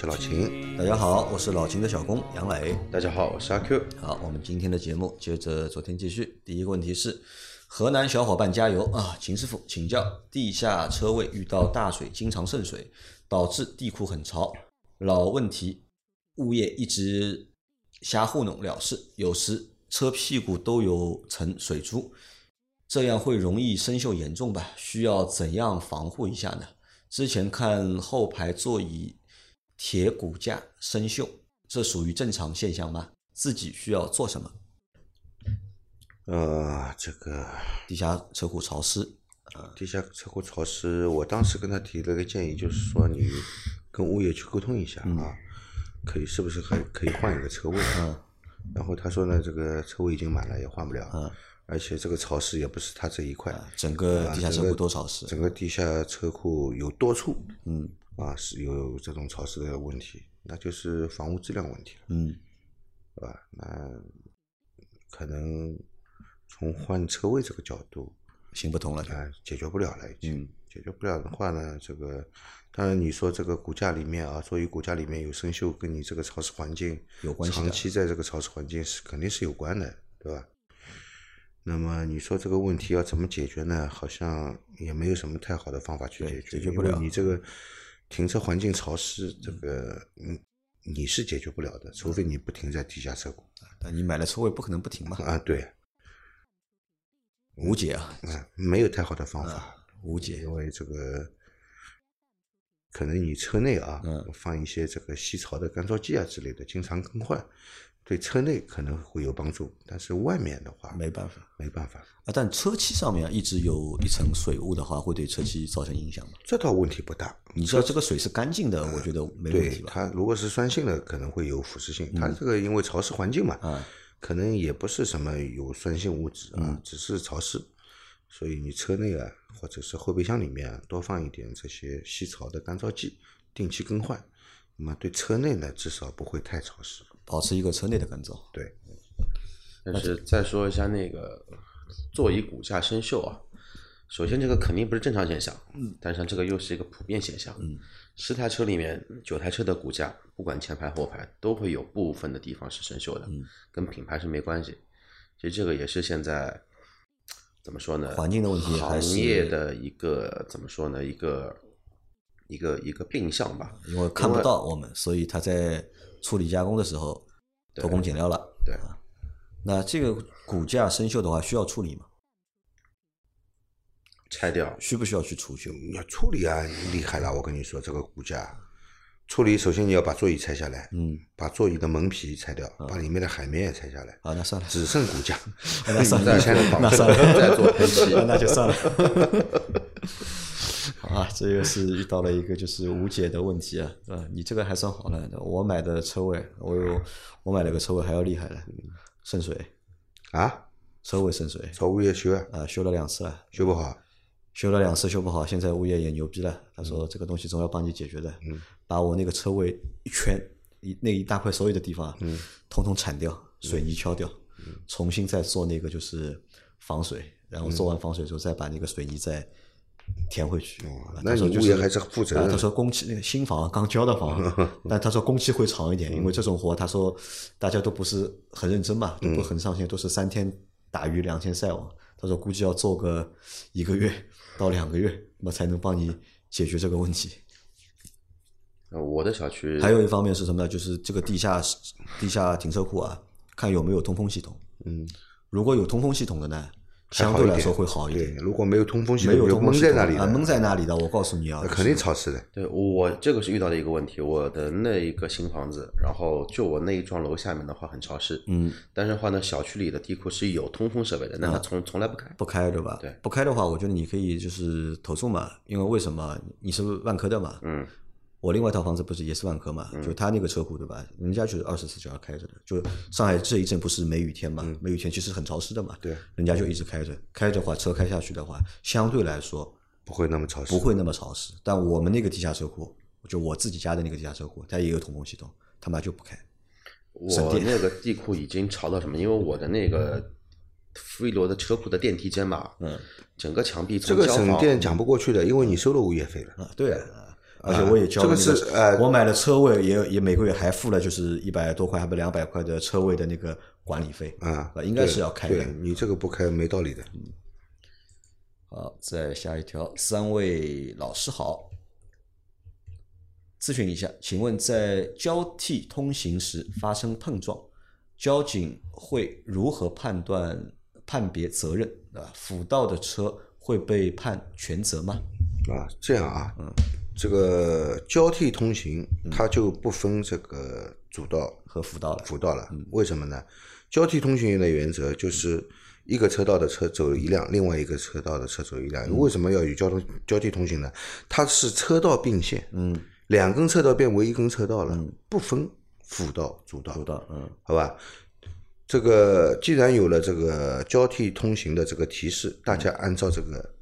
是老秦。大家好，我是老秦的小工杨磊。大家好，我是阿 Q。好，我们今天的节目接着昨天继续。第一个问题是，河南小伙伴加油啊！秦师傅请教，地下车位遇到大水，经常渗水，导致地库很潮。老问题，物业一直瞎糊弄了事，有时车屁股都有层水珠，这样会容易生锈严重吧？需要怎样防护一下呢？之前看后排座椅铁骨架生锈，这属于正常现象吗？自己需要做什么？呃，这个地下车库潮湿，地下车库潮湿，我当时跟他提了个建议，就是说你跟物业去沟通一下啊，可以是不是还可以换一个车位？嗯然后他说呢，这个车位已经满了，也换不了。嗯而且这个潮湿也不是他这一块，整个啊地下车库都潮湿。整个地下车库有多处嗯啊是有这种潮湿的问题，那就是房屋质量问题了，嗯对吧？那可能从换车位这个角度，行不通了。啊，解决不了了已经。嗯解决不了的话呢，这个当然你说这个骨架里面啊，座椅骨架里面有生锈，跟你这个潮湿环境有关系长期在这个潮湿环境是肯定是有关的，对吧？那么你说这个问题要怎么解决呢？好像也没有什么太好的方法去解决，解决不了你这个停车环境潮湿，这个嗯你是解决不了的，除非你不停在地下车库。但你买了车位不可能不停嘛，啊，对，无解啊，啊，没有太好的方法。无解。因为这个可能你车内啊，嗯。放一些这个吸潮的干燥剂啊之类的，经常更换，对车内可能会有帮助，但是外面的话没办法没办法，啊，但车漆上面啊一直有一层水雾的话，会对车漆造成影响吗？这倒问题不大。你知道这个水是干净的，我觉得没问对题吧？它如果是酸性的，可能会有腐蚀性。它这个因为潮湿环境嘛，啊，可能也不是什么有酸性物质啊，嗯只是潮湿。所以你车内啊，或者是后备箱里面啊，多放一点这些吸潮的干燥剂，定期更换。那么对车内呢，至少不会太潮湿。保持一个车内的干燥。对，但是再说一下那个座椅骨架生锈啊，首先这个肯定不是正常现象，嗯，但是这个又是一个普遍现象，嗯，十台车里面九台车的骨架，不管前排后排，都会有部分的地方是生锈的，嗯，跟品牌是没关系，其实这个也是现在怎么说呢？环境的问题行业的一个怎么说呢？一个一个一个病象吧，因为看不到我们，所以他在处理加工的时候偷工减料了。对啊，那这个骨架生锈的话，需要处理吗？拆掉，需不需要去除锈？要处理啊，厉害了！我跟你说，这个骨架处理，首先你要把座椅拆下来，嗯，把座椅的门皮拆掉，把里面的海绵也拆下来，啊，那算了，只剩骨架，那算了 那算了，再做喷漆那就算了。好啊，这又是遇到了一个就是无解的问题啊，是吧？你这个还算好了，我买的车位，我有我买了个车位还要厉害了，渗水，啊，车位渗水，找物业修啊，啊，修了两次了，修不好，修了两次修不好，现在物业也牛逼了，他说这个东西总要帮你解决的，嗯把我那个车位一圈一那一大块所有的地方，嗯统统铲掉，水泥敲掉，重新再做那个就是防水，然后做完防水之后再把那个水泥再填回去。那他说就是你物业还是负责他说工期那个新房刚交的房，但他说工期会长一点，嗯因为这种活他说大家都不是很认真嘛，都不很上心，都是三天打鱼两天晒网。他说估计要做个一个月到两个月，那么才能帮你解决这个问题。呃我的小区还有一方面是什么呢？就是这个地下地下停车库啊，看有没有通风系统。嗯，如果有通风系统的呢，相对来说会好一，点。如果没有通风系统，没有就通风系统闷在那里闷在那里的，我告诉你啊，肯定潮湿的。对我这个是遇到的一个问题，我的那一个新房子，然后就我那一幢楼下面的话很潮湿，嗯，但是的话呢，小区里的地库是有通风设备的，那它从从来不开。不开对吧？对不开的话，我觉得你可以就是投诉嘛，因为为什么？你是万科的嘛，嗯，我另外一套房子不是也是万科嘛，就他那个车库对吧？人家就是二十四小时开着的。就上海这一阵不是梅雨天嘛，梅雨天其实很潮湿的嘛，对，人家就一直开着。开着话，车开下去的话，相对来说不会那么潮湿，不会那么潮湿。但我们那个地下车库，就我自己家的那个地下车库，它也有通风系统，他妈就不开。我那个地库已经潮到什么？因为我的那个福一罗的车库的电梯间嘛，嗯，整个墙壁这个省电讲不过去的，因为你收了物业费了。啊，对啊，而且我也交了、那这个是呃我买了车位也也每个月还付了就是一百多块，还不两百块的车位的那个管理费啊，应该是要开的。你这个不开没道理的。好，再下一条，三位老师好，咨询一下，请问在交替通行时发生碰撞，交警会如何判断判别责任？啊，辅道的车会被判全责吗？啊，这样啊，这个交替通行它就不分这个主道和辅道了，辅道了，为什么呢？交替通行的原则就是一个车道的车走一辆，另外一个车道的车走一辆。为什么要与交通交替通行呢？它是车道并线，嗯，两根车道变为一根车道了，不分辅道主道，主道，嗯。好吧？这个既然有了这个交替通行的这个提示，大家按照这个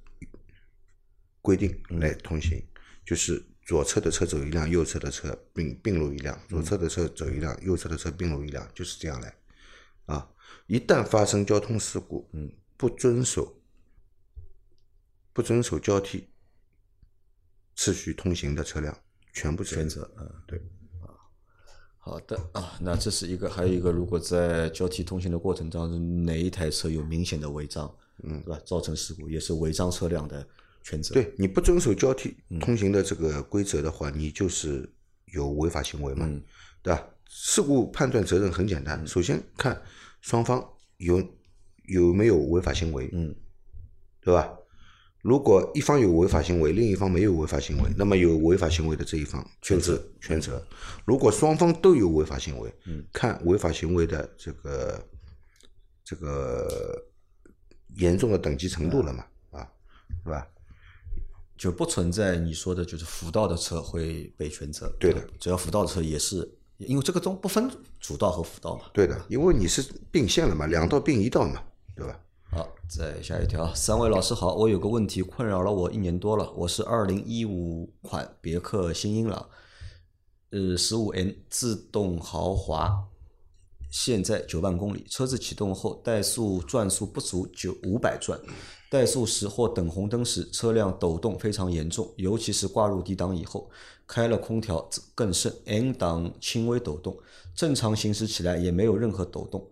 规定来通行，就是左侧的车走一辆，右侧的车并并入一辆，左侧的车走一辆，右侧的车并入一辆，就是这样来。啊，一旦发生交通事故，嗯，不遵守不遵守交替次序通行的车辆，全部全责，嗯。对。好的啊，那这是一个，还有一个，如果在交替通行的过程当中，哪一台车有明显的违章，嗯，对吧？造成事故，也是违章车辆的全责。对你不遵守交替通行的这个规则的话，你就是有违法行为嘛，对吧？事故判断责任很简单，首先看双方有有没有违法行为，嗯，对吧？如果一方有违法行为，另一方没有违法行为，那么有违法行为的这一方全责全责。如果双方都有违法行为，嗯，看违法行为的这个这个严重的等级程度了嘛，啊，是吧？就不存在你说的，就是辅道的车会被全责。对的只要辅道的车也是，因为这个中不分主道和辅道嘛。对的，因为你是并线了嘛，两道并一道嘛，对吧？好，再下一条，三位老师好，我有个问题困扰了我一年多了，我是二零一五款别克新英朗，呃，十五 N 自动豪华，现在九万公里，车子启动后怠速转速不足九五百转，怠速时或等红灯时，车辆抖动非常严重，尤其是挂入低档以后，开了空调更甚，N 档轻微抖动，正常行驶起来也没有任何抖动。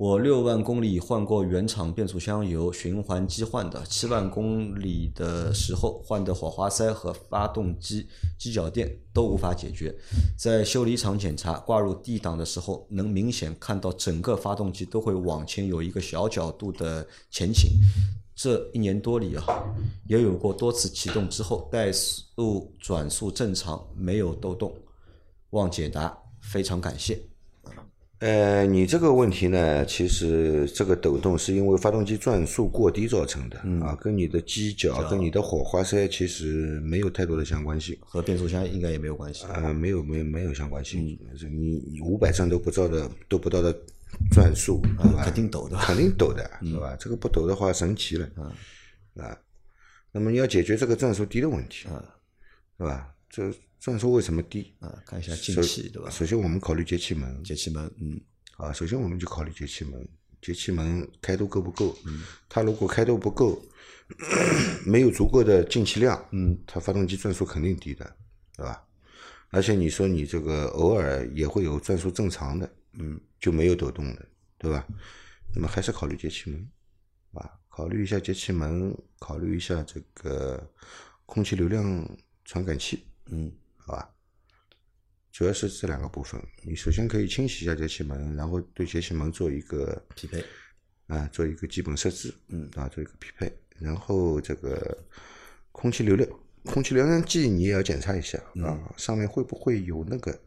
我六万公里换过原厂变速箱油，循环机换的。七万公里的时候换的火花塞和发动机机脚垫都无法解决。在修理厂检查挂入 D 档的时候，能明显看到整个发动机都会往前有一个小角度的前倾。这一年多里啊，也有过多次启动之后怠速转速正常，没有抖动。望解答，非常感谢。呃，你这个问题呢，其实这个抖动是因为发动机转速过低造成的、啊，跟你的机脚、跟你的火花塞其实没有太多的相关性。和变速箱应该也没有关系。啊，没有没有没有相关性。这你五百转都不到的都不到的转速，对吧？肯定抖的肯定抖的，是吧？这个不抖的话神奇了，啊。那么你要解决这个转速低的问题，是吧？这转速为什么低？啊，看一下进气对吧？首先我们考虑节气门，节气门，嗯，啊，首先我们就考虑节气门，节气门开度够不够？嗯，它如果开度不够，没有足够的进气量，嗯，它发动机转速肯定低的，对吧？而且你说你这个偶尔也会有转速正常的，嗯，就没有抖动的，对吧？那么还是考虑节气门，啊，考虑一下节气门，考虑一下这个空气流量传感器，嗯，好吧？主要是这两个部分，你首先可以清洗一下节气门，然后对节气门做一个匹配，啊，做一个基本设置，嗯，啊，做一个匹配，然后这个空气流量，空气流量计你也要检查一下啊，上面会不会有那个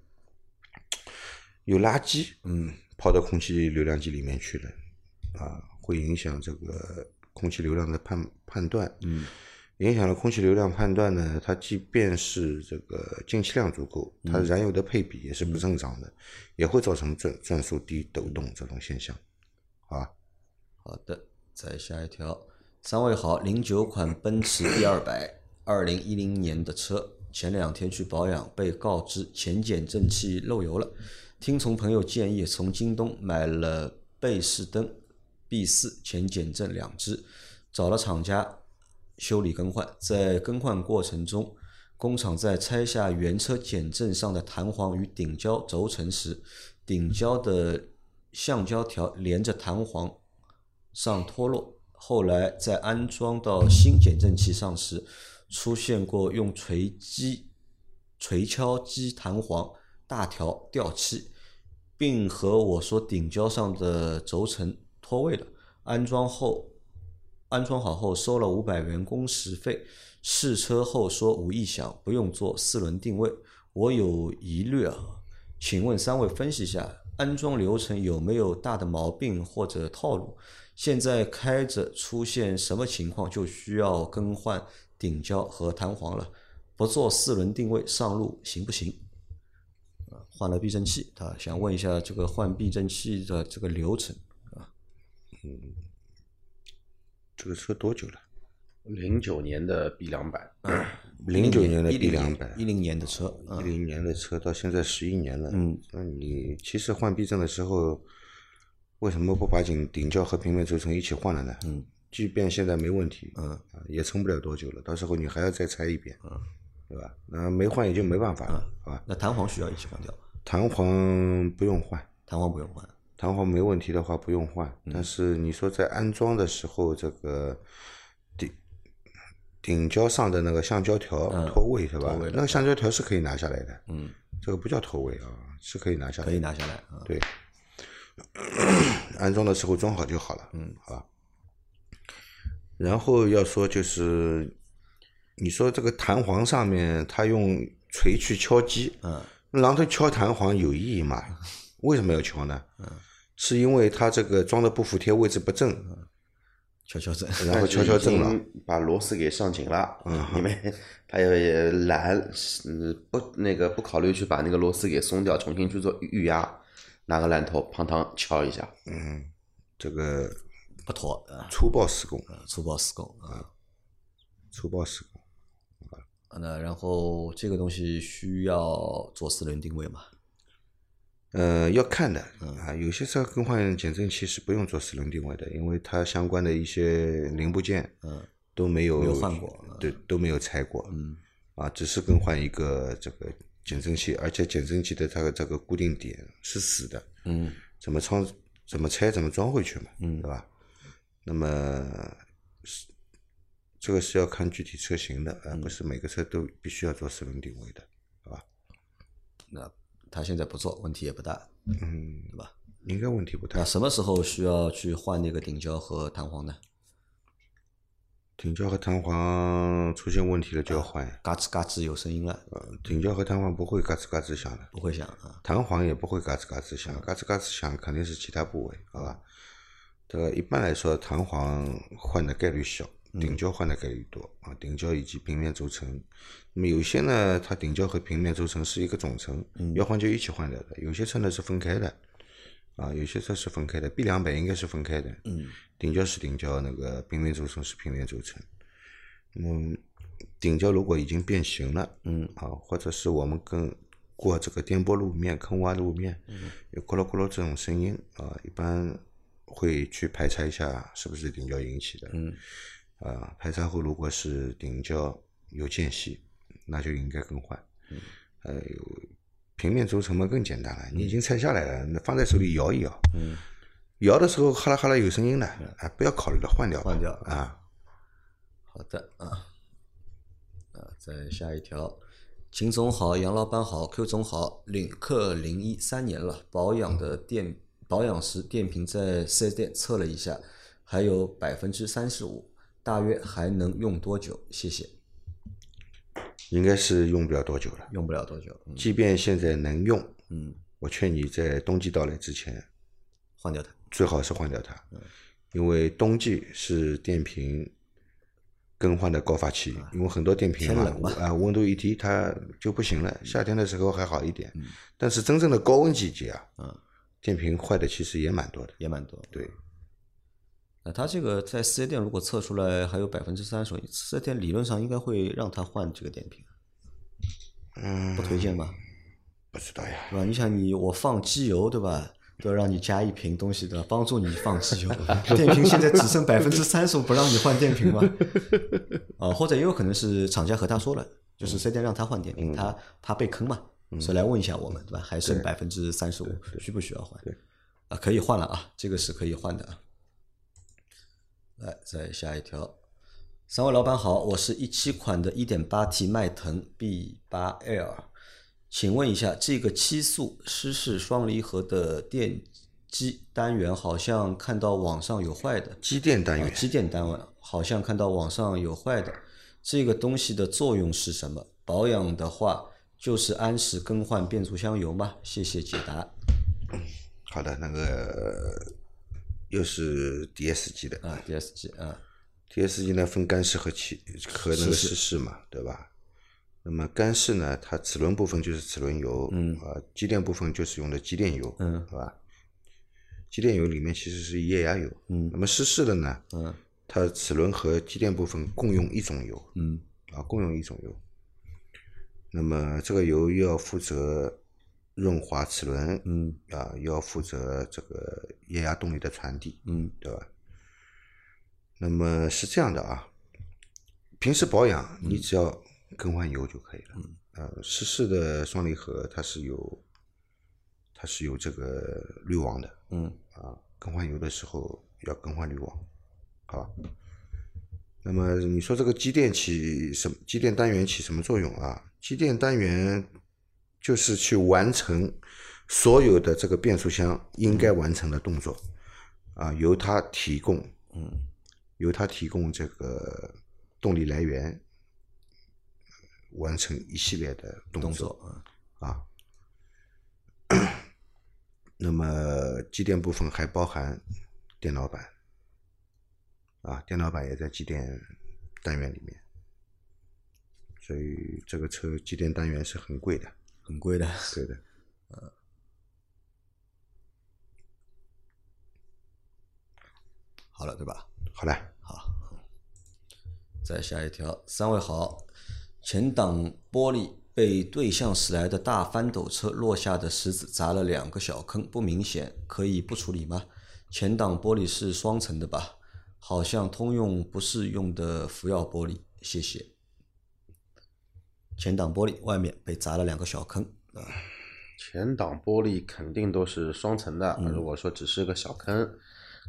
有垃圾，嗯，跑到空气流量计里面去了，啊，会影响这个空气流量的判判断，嗯。影响了空气流量判断呢，它即便是这个进气量足够，它燃油的配比也是不正常的，也会造成转转速低、抖动这种现象，好吧？好的，再下一条，三位好，零九款奔驰 E 二百，二零一零年的车，前两天去保养，被告知前减震器漏油了，听从朋友建议，从京东买了贝氏灯 B 四前减震两只，找了厂家修理更换，在更换过程中，工厂在拆下原车减震上的弹簧与顶胶轴承时，顶胶的橡胶条连着弹簧上脱落，后来在安装到新减震器上时，出现过用锤击、锤敲击弹簧大条掉漆，并和我说顶胶上的轴承脱位了。安装后，安装好后收了五百元工时费，试车后说无异响，不用做四轮定位。我有疑虑啊，请问三位分析一下安装流程有没有大的毛病或者套路？现在开着出现什么情况就需要更换顶胶和弹簧了？不做四轮定位上路行不行？啊，换了避震器，他想问一下这个换避震器的这个流程啊？嗯这个车多久了？零九年的 B 两百，零九年的 B 零两百，一零年的车啊一，零年的车到现在十一年了。嗯，那你其实换避震的时候，为什么不把顶顶胶和平面轴承一起换了呢？嗯，即便现在没问题，嗯啊，也撑不了多久了。到时候你还要再拆一遍，嗯，对吧？那没换也就没办法了，好吧？那弹簧需要一起换掉，弹簧不用换，弹簧不用换。弹簧没问题的话不用换，嗯但是你说在安装的时候，这个顶顶胶上的那个橡胶条脱位是吧？那个橡胶条是可以拿下来的，嗯，这个不叫脱位啊，是可以拿下来，可以拿下来啊。对，安装的时候装好就好了，嗯，好吧。然后要说就是，你说这个弹簧上面它用锤去敲击，嗯，榔头敲弹簧有意义吗？为什么要敲呢？嗯，是因为它这个装的不服帖，位置不正，敲敲正，然后敲敲正了。，把螺丝给上紧了，因为 他也懒，嗯，不那个不考虑去把那个螺丝给松掉，重新去做预压，拿个烂头砰当敲一下，嗯这个不妥啊，粗暴施工，粗暴施工啊。粗暴施工。啊那然后这个东西需要做四轮定位嘛？呃，要看的啊，有些车更换减震器是不用做四轮定位的，因为它相关的一些零部件，嗯，都没有换过对，都没有拆过，嗯，啊，只是更换一个这个减震器，而且减震器的它的这个固定点是死的，嗯，怎么装怎么拆怎么装回去嘛，嗯对吧？那么是这个是要看具体车型的，而不是每个车都必须要做四轮定位的，好吧？那他现在不做，问题也不大，嗯，对吧？应该问题不大那。什么时候需要去换那个顶胶和弹簧呢？顶胶和弹簧出现问题了就要换。嘎吱嘎吱有声音了，呃，顶胶和弹簧不会嘎吱嘎吱响的，不会响啊。弹簧也不会嘎吱嘎吱响，嘎吱嘎吱响肯定是其他部位，好吧？这个一般来说，弹簧换的概率小，顶胶换的概率多啊。顶胶以及平面轴承，那么有些呢，它顶胶和平面轴承是一个总成，要换就一起换掉的。有些车呢是分开的，啊，有些车是分开的。B 两百应该是分开的，嗯，顶胶是顶胶，那个平面轴承是平面轴承。嗯，顶胶如果已经变形了，嗯，啊，或者是我们跟过这个颠簸路面、坑洼路面，嗯，有咕噜咕噜这种声音啊，一般会去排查一下是不是顶胶引起的，嗯，啊，排查后如果是顶胶有间隙，那就应该更换，嗯，呃，有平面轴承嘛更简单了，你已经拆下来了，那放在手里摇一摇，嗯，摇的时候哈啦哈啦有声音的，啊，不要考虑了，换掉吧，换掉啊。好的啊，啊，再下一条，秦总好，杨老板好，Q 总好，领克零一三年了，保养的电保养时电瓶在四 S 店测了一下，还有百分之三十五，大约还能用多久？谢谢，应该是用不了多久了。用不了多久，嗯。即便现在能用，嗯，我劝你在冬季到来之前，换掉它，最好是换掉它，因为冬季是电瓶更换的高发期，因为很多电瓶嘛天冷嘛，啊，温度一低它就不行了。夏天的时候还好一点，但是真正的高温季节啊，嗯，电瓶坏的其实也蛮多的。也蛮多。对，那他这个在四 S 店如果测出来还有百分之三十，四 S 店理论上应该会让他换这个电瓶，嗯，不推荐吧？不知道呀。对吧？你想你我放机油对吧？都要让你加一瓶东西的，帮助你放机油。电瓶现在只剩百分之三十，不让你换电瓶吗？啊，或者也有可能是厂家和他说了，就是四 S 店让他换电瓶，他怕被坑嘛，所以来问一下我们对吧？还剩百分之三十五，需不需要换？对，啊，可以换了啊，这个是可以换的啊。来，再下一条。三位老板好，我是一七款的 1.8T 迈腾 B8L，请问一下，这个七速湿式双离合的电机单元好像看到网上有坏的，机电单元，啊机电单元好像看到网上有坏的，这个东西的作用是什么？保养的话就是按时更换变速箱油吗？谢谢解答。好的，那个又是 DSG 的。啊，DSG 啊，，DSG 呢分干式和气和那个湿式嘛，对吧？那么干式呢，它齿轮部分就是齿轮油，嗯，啊，机电部分就是用的机电油，嗯，好吧？机电油里面其实是液压油，嗯，那么湿式的呢，嗯，它齿轮和机电部分共用一种油，嗯，啊，共用一种油。那么这个油又要负责润滑齿轮，嗯，啊，要负责这个液压动力的传递，嗯，对吧？那么是这样的啊，平时保养你只要更换油就可以了。嗯，呃，湿式的双离合它是有它是有这个滤网的，嗯，啊，更换油的时候要更换滤网，好吧？那么你说这个机电起什么？机电单元起什么作用啊？机电单元就是去完成所有的这个变速箱应该完成的动作，啊，由它提供，嗯，由它提供这个动力来源，完成一系列的动动作啊。那么机电部分还包含电脑板，啊，电脑板也在机电单元里面，所以这个车机电单元是很贵的，很贵的。对的。好了，对吧？好了，再下一条，三位好，前挡玻璃被对向驶来的大翻斗车落下的石子砸了两个小坑，不明显，可以不处理吗？前挡玻璃是双层的吧？好像通用不是用的福耀玻璃，谢谢。前挡玻璃外面被砸了两个小坑啊，前挡玻璃肯定都是双层的，如果说只是个小坑，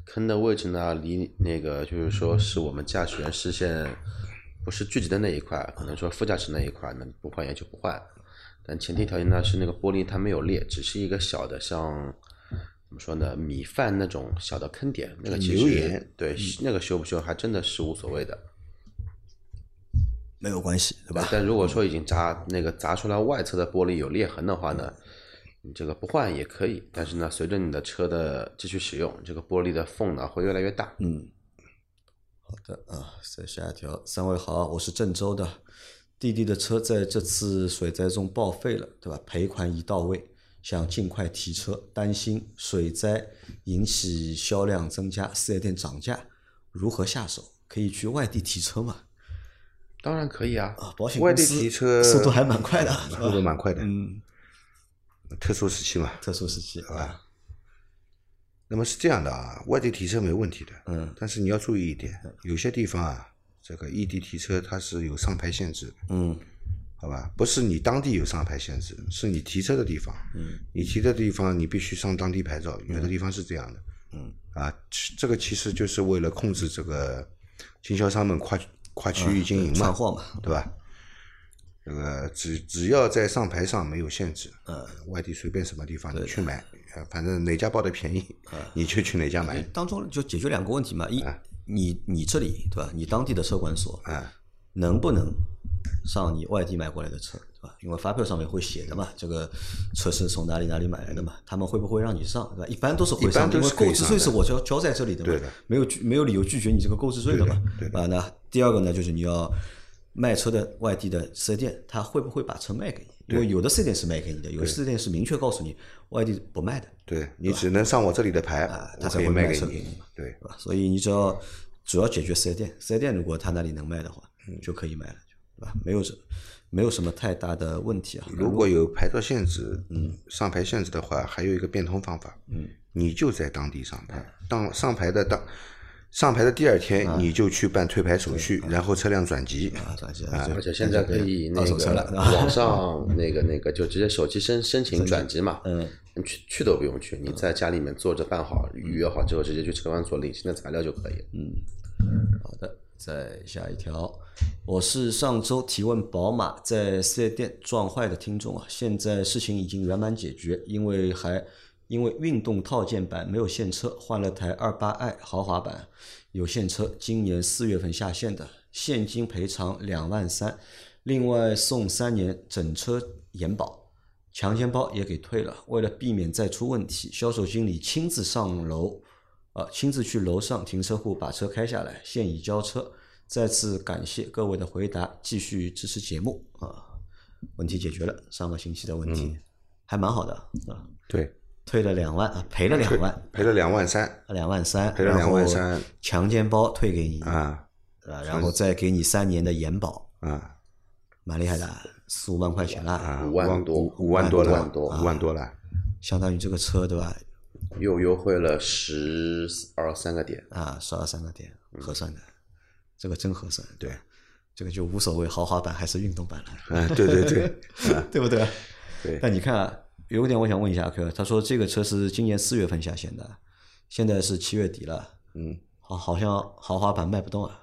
坑的位置呢，离那个就是说是我们驾驶员视线不是聚集的那一块，可能说副驾驶那一块，那不换也就不换。但前提条件呢是那个玻璃它没有裂，只是一个小的像怎么说呢，米饭那种小的坑点，那个其实对那个修不修还真的是无所谓的。没有关系，对吧？但如果说已经砸那个砸出来外侧的玻璃有裂痕的话呢，你这个不换也可以，但是呢，随着你的车的继续使用，这个玻璃的缝呢会越来越大。嗯，好的啊，再下一条，三位好，我是郑州的，弟弟的车在这次水灾中报废了，对吧？赔款已到位，想尽快提车，担心水灾引起销量增加，四 S 店涨价，如何下手？可以去外地提车吗？当然可以啊，啊，保险外地提车速度还蛮快的，速度蛮快的，嗯，特殊时期嘛。特殊时期好吧，那么是这样的啊，外地提车没问题的，嗯，但是你要注意一点，有些地方啊，这个异地提车它是有上牌限制的，嗯。好吧？不是你当地有上牌限制，是你提车的地方，嗯，你提的地方你必须上当地牌照，有的地方是这样的，嗯，啊，这个其实就是为了控制这个经销商们跨跨区域经营嘛，上货嘛，对吧？这个只只要在上牌上没有限制，嗯，外地随便什么地方你去买，呃反正哪家报的便宜，你就去哪家买，当中就解决两个问题嘛，一，你你这里对吧？你当地的车管所啊，能不能上你外地买过来的车，对吧？因为发票上面会写的嘛，这个车是从哪里哪里买来的嘛，他们会不会让你上，对吧？一般都是会上的，因为购置税是我交交在这里的嘛，的没有拒没有理由拒绝你这个购置税的嘛，啊，那第二个呢，就是你要卖车的外地的四 S 店，他会不会把车卖给你？因为有的四 S 店是卖给你的，有的四 S 店是明确告诉你外地不卖的，对你只能上我这里的牌，他才会卖卖给你车给你嘛。对，对吧？所以你只要主要解决四 S 店，四 S 店如果他那里能卖的话，嗯就可以卖了，对吧？没有什没有什么太大的问题啊。如果有牌照限制，嗯，上牌限制的话，还有一个变通方法，嗯，你就在当地上牌，当上牌的当上牌的第二天，你就去办退牌手续，然后车辆转籍，啊，转籍啊，而且现在可以那个网上那个那个就直接手机申申请转籍嘛，嗯，去去都不用去，你在家里面坐着办好，预约好之后，直接去车管所领新的材料就可以嗯。好的，再下一条，我是上周提问宝马在四 S 店撞坏的听众啊，现在事情已经圆满解决，因为还因为运动套件版没有现车，换了台二八 i 豪华版有现车，今年四月份下线的，现金赔偿两万三，另外送三年整车延保。强奸包也给退了，为了避免再出问题，销售经理亲自上楼，呃，亲自去楼上停车库把车开下来，现已交车。再次感谢各位的回答，继续支持节目啊！问题解决了，上个星期的问题、还蛮好的啊，对，退了两万啊，赔了两万，赔了两万三两万三，赔了然后2万三强奸包退给你啊啊，然后再给你三年的延保，啊蛮厉害的，四五万块钱了，啊，五万多五五万多了，五万多五万多了，相当于这个车对吧？又优惠了十二三个点，啊，十二三个点，合算的，这个真合算。对，这个就无所谓豪华版还是运动版了，嗯，对对对，对不对？对。但你看啊，有个点我想问一下阿 Q，他说这个车是今年四月份下线的，现在是七月底了，嗯，好，好像豪华版卖不动啊，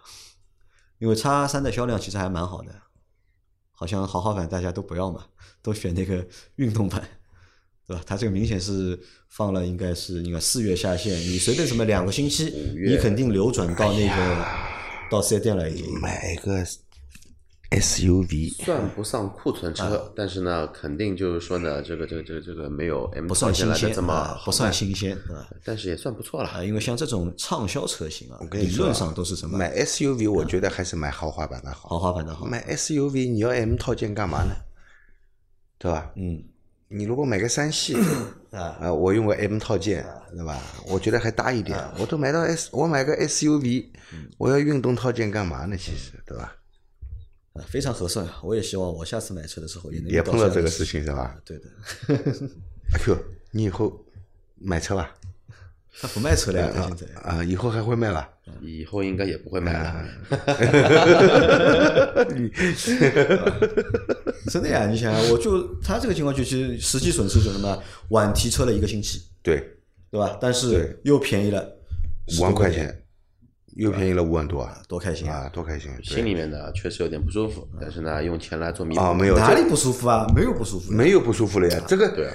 因为叉三的销量其实还蛮好的，好像豪华版大家都不要嘛，都选那个运动版。对吧？它这个明显是放了，应该是应该四月下线，你随便什么两个星期，你肯定流转到那个到四 S 店了已经。买个 SUV，算不上库存车，但是呢，肯定就是说呢，这个这个这个这个没有 M 不算新鲜这么不算卖新鲜，啊？但是也算不错了。啊，因为像这种畅销车型啊，跟你说啊理论上都是什么买 SUV，我觉得还是买豪华版的好。豪华版的好。买 SUV 你要 M 套件干嘛呢？对吧？嗯，你如果买个三系啊啊，我用个 M 套件，对吧？我觉得还搭一点。我都买到 S，我买个 SUV，我要运动套件干嘛呢？其实，对吧？啊，非常合算。我也希望我下次买车的时候也能也碰到这个事情是吧？对的，阿 Q，你以后买车吧？他不卖车了现在。啊，以后还会卖吧？以后应该也不会卖了。真的呀，你想，我就他这个情况，就其实实际损失就是什么？晚提车了一个星期，对，对吧？但是对又便宜了五万10多点，块钱，又便宜了五万多啊！多开心啊，多开心！对心里面呢确实有点不舒服，但是呢，用钱来做弥补。啊，没有这哪里不舒服啊？没有不舒服的，没有不舒服了呀，这个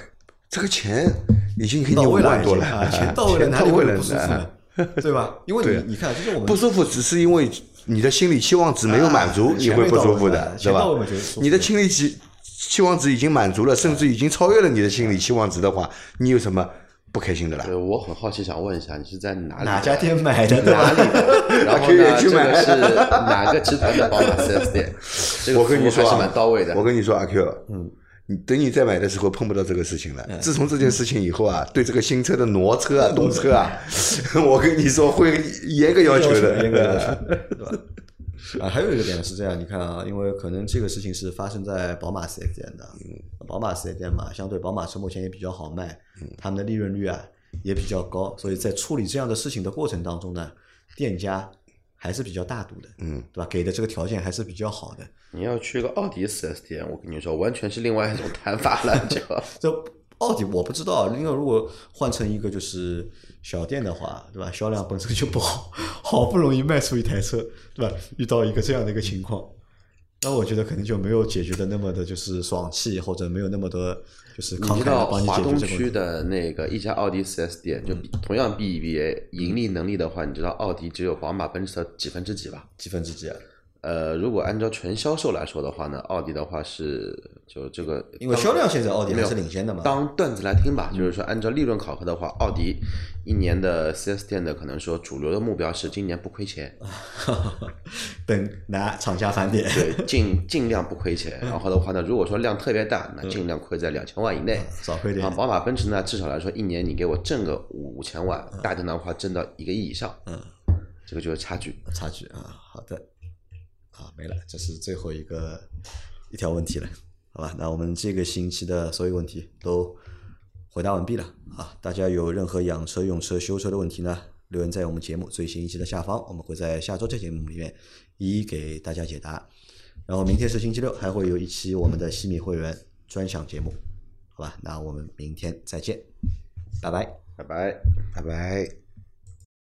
这个钱已经给你五万多了，啊，钱到位了，哪里钱到位了会不舒服？对吧？因为你你看，就是我们不舒服只是因为你的心理期望值没有满足，啊你会不舒服的，对吧？你的心理期期望值已经满足了，甚至已经超越了你的心理期望值的话，你有什么不开心的啦？呃，我很好奇，想问一下，你是在哪里哪家店买的？对吧？哪里的？然后可以呢，去买这个是哪个集团的宝马 4S 店？这个我跟你说啊，服务还是蛮到位的。我跟你说，阿 Q，嗯，你等你再买的时候碰不到这个事情了。自从这件事情以后啊，对这个新车的挪车啊、动车啊，我跟你说会严格要求的，严格要求，对吧？啊，还有一个点是这样，你看啊，因为可能这个事情是发生在宝马四 S 店的，宝马四 S 店嘛，相对宝马车目前也比较好卖，他们的利润率啊也比较高，所以在处理这样的事情的过程当中呢，店家还是比较大度的，嗯，对吧？给的这个条件还是比较好的。你要去个奥迪 4S 店，我跟你说，完全是另外一种 谈法了，就。这奥迪我不知道，因为如果换成一个就是小店的话，对吧？销量本身就不好，好不容易卖出一台车，对吧？遇到一个这样的一个情况，那我觉得肯定就没有解决的那么的就是爽气，或者没有那么多就是你慷慨知道的帮你华东解决这个问题。区的那个一家奥迪 4S 店，就同样 BBA 盈利能力的话，你知道奥迪只有宝马、奔驰的几分之几吧？几分之几啊？呃，如果按照纯销售来说的话呢，奥迪的话是就这个，因为销量现在奥迪是领先的嘛。当段子来听吧，就是说按照利润考核的话，奥迪一年的 4S 店的可能说主流的目标是今年不亏钱，等拿厂家返点，对，尽尽量不亏钱。然后的话呢，如果说量特别大，那尽量亏在两千万以内。少亏点啊，。宝马、奔驰呢，至少来说一年你给我挣个五千万，大的的话挣到一个亿以上，嗯，这个就是差距。差距啊，好的，啊没了，这是最后一个一条问题了，好吧？那我们这个星期的所有问题都回答完毕了啊！大家有任何养车、用车、修车的问题呢，留言在我们节目最新一期的下方，我们会在下周这节目里面一一给大家解答。然后明天是星期六，还会有一期我们的西米会员专享节目，好吧？那我们明天再见，拜拜。拜拜。拜拜。